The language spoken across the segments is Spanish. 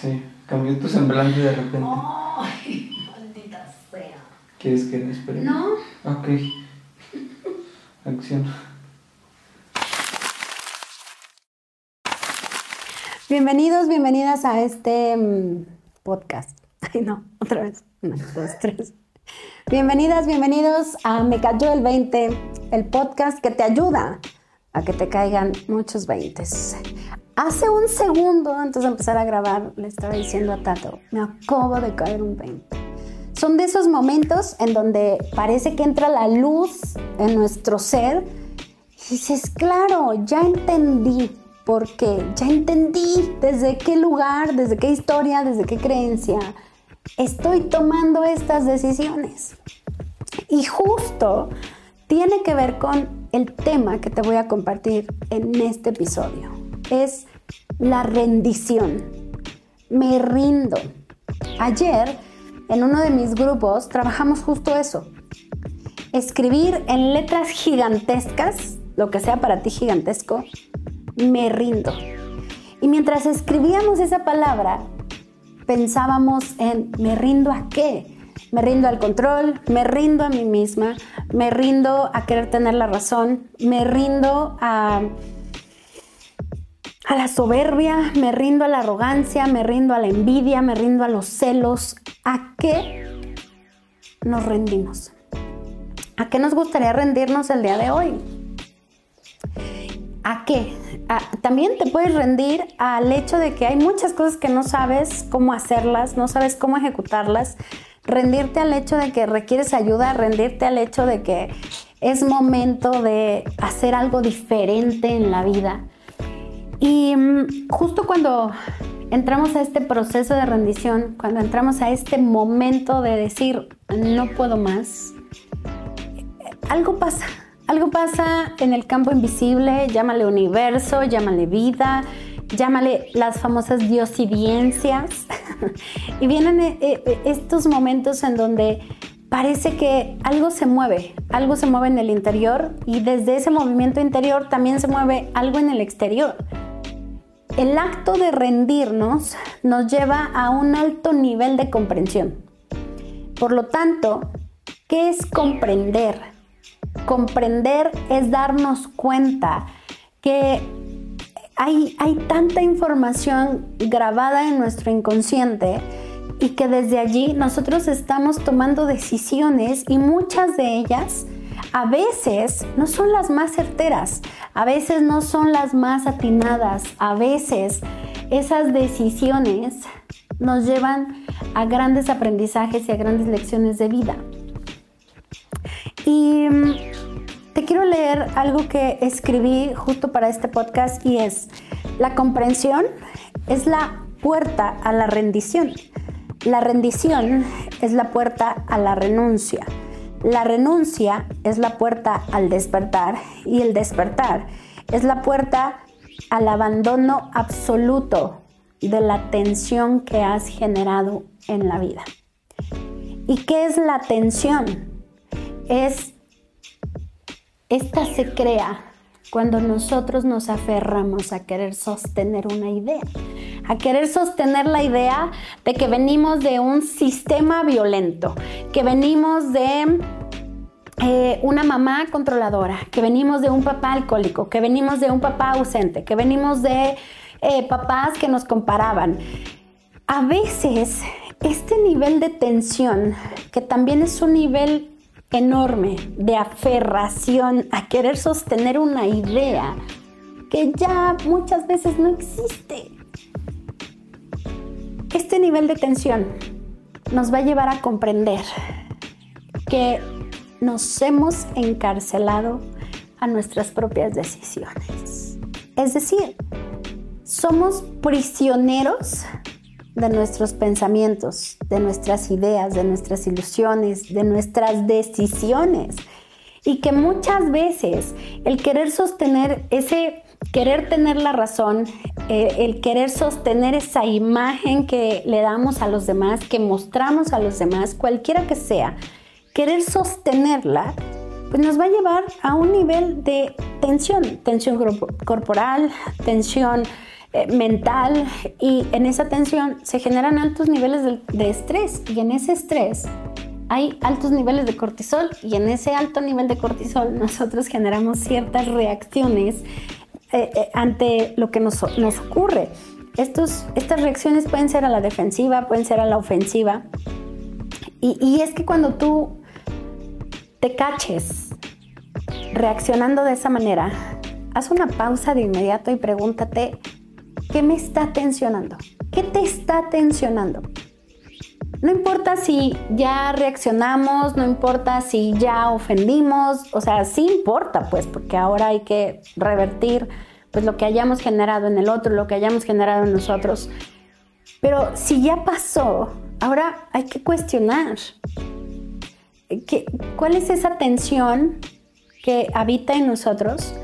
Sí, cambió tu semblante de repente. Ay, maldita sea. ¿Quieres que le espere? No. Ok. Acción. Bienvenidos, bienvenidas a este mm, podcast. Ay, no, otra vez. Una, dos, tres. Bienvenidas, bienvenidos a Me Cayó el 20, el podcast que te ayuda a que te caigan muchos 20. Hace un segundo, antes de empezar a grabar, le estaba diciendo a Tato, me acabo de caer un 20. Son de esos momentos en donde parece que entra la luz en nuestro ser y dices, claro, ya entendí por qué, ya entendí desde qué lugar, desde qué historia, desde qué creencia estoy tomando estas decisiones. Y justo tiene que ver con el tema que te voy a compartir en este episodio. Es la rendición. Me rindo. Ayer, en uno de mis grupos, trabajamos justo eso. Escribir en letras gigantescas, lo que sea para ti gigantesco, me rindo. Y mientras escribíamos esa palabra, pensábamos en me rindo a qué? Me rindo al control, me rindo a mí misma, me rindo a querer tener la razón, me rindo a, a la soberbia, me rindo a la arrogancia, me rindo a la envidia, me rindo a los celos. ¿A qué nos rendimos? ¿A qué nos gustaría rendirnos el día de hoy? ¿A qué? también te puedes rendir al hecho de que hay muchas cosas que no sabes cómo hacerlas, no sabes cómo ejecutarlas. Rendirte al hecho de que requieres ayuda, rendirte al hecho de que es momento de hacer algo diferente en la vida. Y mm, justo cuando entramos a este proceso de rendición, cuando entramos a este momento de decir, no puedo más, algo pasa algo pasa en el campo invisible, llámale universo, llámale vida, llámale las famosas diosidiencias. y vienen eh, eh, estos momentos en donde parece que algo se mueve, algo se mueve en el interior y desde ese movimiento interior también se mueve algo en el exterior. El acto de rendirnos nos lleva a un alto nivel de comprensión. Por lo tanto, ¿qué es comprender? Comprender es darnos cuenta que hay, hay tanta información grabada en nuestro inconsciente y que desde allí nosotros estamos tomando decisiones y muchas de ellas a veces no son las más certeras, a veces no son las más atinadas, a veces esas decisiones nos llevan a grandes aprendizajes y a grandes lecciones de vida. Y mm, te quiero leer algo que escribí justo para este podcast y es, la comprensión es la puerta a la rendición. La rendición es la puerta a la renuncia. La renuncia es la puerta al despertar y el despertar es la puerta al abandono absoluto de la tensión que has generado en la vida. ¿Y qué es la tensión? es, esta se crea cuando nosotros nos aferramos a querer sostener una idea, a querer sostener la idea de que venimos de un sistema violento, que venimos de eh, una mamá controladora, que venimos de un papá alcohólico, que venimos de un papá ausente, que venimos de eh, papás que nos comparaban. A veces este nivel de tensión, que también es un nivel enorme de aferración a querer sostener una idea que ya muchas veces no existe. Este nivel de tensión nos va a llevar a comprender que nos hemos encarcelado a nuestras propias decisiones. Es decir, somos prisioneros de nuestros pensamientos, de nuestras ideas, de nuestras ilusiones, de nuestras decisiones. Y que muchas veces el querer sostener ese, querer tener la razón, eh, el querer sostener esa imagen que le damos a los demás, que mostramos a los demás, cualquiera que sea, querer sostenerla, pues nos va a llevar a un nivel de tensión, tensión corporal, tensión eh, mental y en esa tensión se generan altos niveles de, de estrés y en ese estrés hay altos niveles de cortisol y en ese alto nivel de cortisol nosotros generamos ciertas reacciones eh, eh, ante lo que nos, ocurre. Estos, estas reacciones pueden ser a la defensiva, pueden ser a la ofensiva. Y es que cuando tú te caches reaccionando de esa manera, haz una pausa de inmediato y pregúntate, ¿qué me está tensionando? ¿Qué te está tensionando? No importa si ya reaccionamos, no importa si ya ofendimos, o sea, sí importa, pues, porque ahora hay que revertir pues lo que hayamos generado en el otro, lo que hayamos generado en nosotros. Pero si ya pasó, ahora hay que cuestionar. ¿Qué, ¿Cuál es esa tensión que habita en nosotros?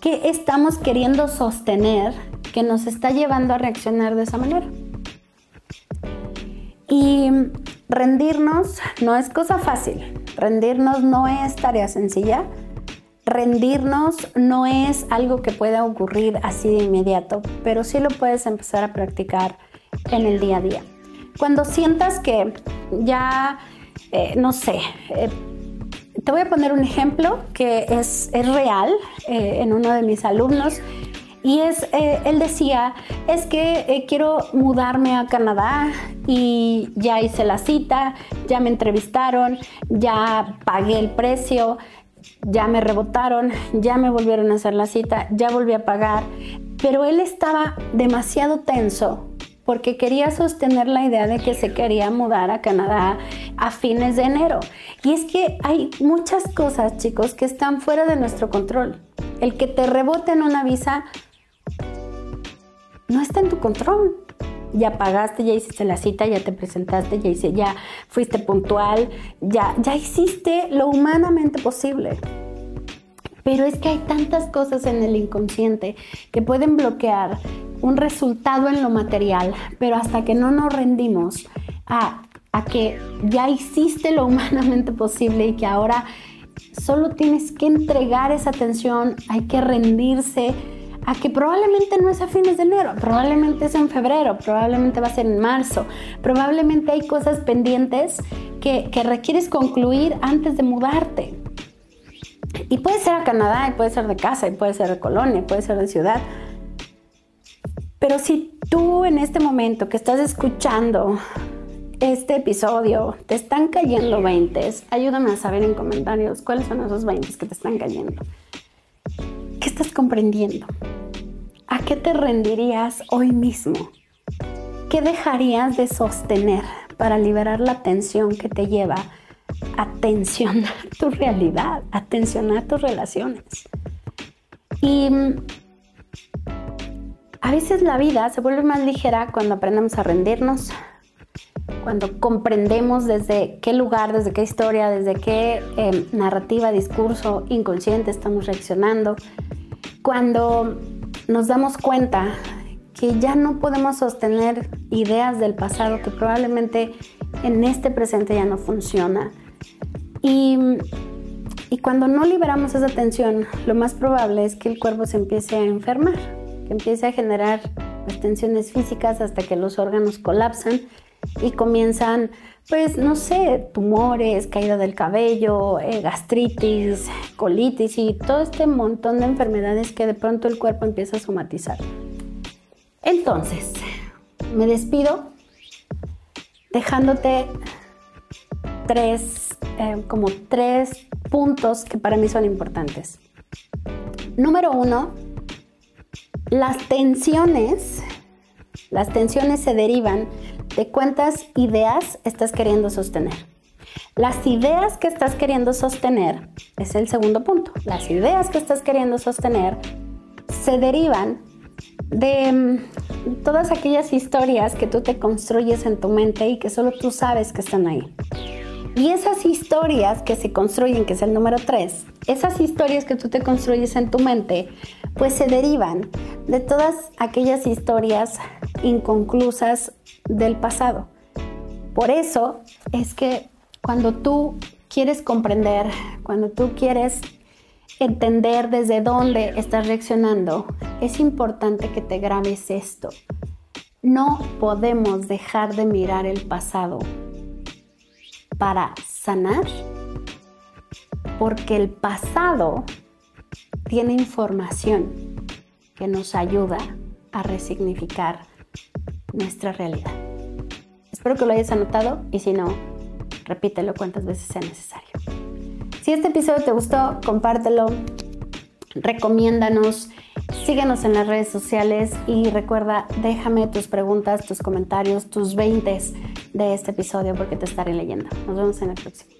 ¿Qué estamos queriendo sostener que nos está llevando a reaccionar de esa manera? Y rendirnos no es cosa fácil, rendirnos no es tarea sencilla, rendirnos no es algo que pueda ocurrir así de inmediato, pero sí lo puedes empezar a practicar en el día a día. Cuando sientas que ya, eh, no sé, eh, te voy a poner un ejemplo que es, es real eh, en uno de mis alumnos. Y es, eh, él decía, es que eh, quiero mudarme a Canadá y ya hice la cita, ya me entrevistaron, ya pagué el precio, ya me rebotaron, ya me volvieron a hacer la cita, ya volví a pagar. Pero él estaba demasiado tenso porque quería sostener la idea de que se quería mudar a Canadá a fines de enero. Y es que hay muchas cosas, chicos, que están fuera de nuestro control. El que te reboten una visa no está en tu control. Ya pagaste, ya hiciste la cita, ya te presentaste, ya, hice, ya fuiste puntual, ya, ya hiciste lo humanamente posible. Pero es que hay tantas cosas en el inconsciente que pueden bloquear un resultado en lo material, pero hasta que no nos rendimos a, a que ya hiciste lo humanamente posible y que ahora solo tienes que entregar esa atención, hay que rendirse a que probablemente no es a fines de enero, probablemente es en febrero, probablemente va a ser en marzo, probablemente hay cosas pendientes que, que requieres concluir antes de mudarte. Y puede ser a Canadá, y puede ser de casa, y puede ser de colonia, puede ser de ciudad. Pero si tú en este momento que estás escuchando este episodio te están cayendo 20, ayúdame a saber en comentarios cuáles son esos 20 que te están cayendo. ¿Qué estás comprendiendo? ¿A qué te rendirías hoy mismo? ¿Qué dejarías de sostener para liberar la tensión que te lleva a tensionar tu realidad, a tensionar tus relaciones? Y a veces la vida se vuelve más ligera cuando aprendemos a rendirnos, cuando comprendemos desde qué lugar, desde qué historia, desde qué eh, narrativa, discurso inconsciente estamos reaccionando, cuando nos damos cuenta que ya no podemos sostener ideas del pasado que probablemente en este presente ya no funciona. Y, y cuando no liberamos esa tensión, lo más probable es que el cuerpo se empiece a enfermar, que empiece a generar tensiones físicas hasta que los órganos colapsan y comienzan pues no sé, tumores, caída del cabello, eh, gastritis, colitis y todo este montón de enfermedades que de pronto el cuerpo empieza a somatizar. Entonces, me despido dejándote tres, eh, como tres puntos que para mí son importantes. Número uno, las tensiones, las tensiones se derivan de cuántas ideas estás queriendo sostener. Las ideas que estás queriendo sostener es el segundo punto. Las ideas que estás queriendo sostener se derivan de mm, todas aquellas historias que tú te construyes en tu mente y que solo tú sabes que están ahí. Y esas historias que se construyen, que es el número 3, esas historias que tú te construyes en tu mente, pues se derivan de todas aquellas historias inconclusas del pasado. Por eso es que cuando tú quieres comprender, cuando tú quieres entender desde dónde estás reaccionando, es importante que te grabes esto. No podemos dejar de mirar el pasado para sanar, porque el pasado tiene información que nos ayuda a resignificar nuestra realidad. Espero que lo hayas anotado y si no, repítelo cuantas veces sea necesario. Si este episodio te gustó, compártelo, recomiéndanos, síguenos en las redes sociales y recuerda, déjame tus preguntas, tus comentarios, tus 20 de este episodio porque te estaré leyendo. Nos vemos en el próximo.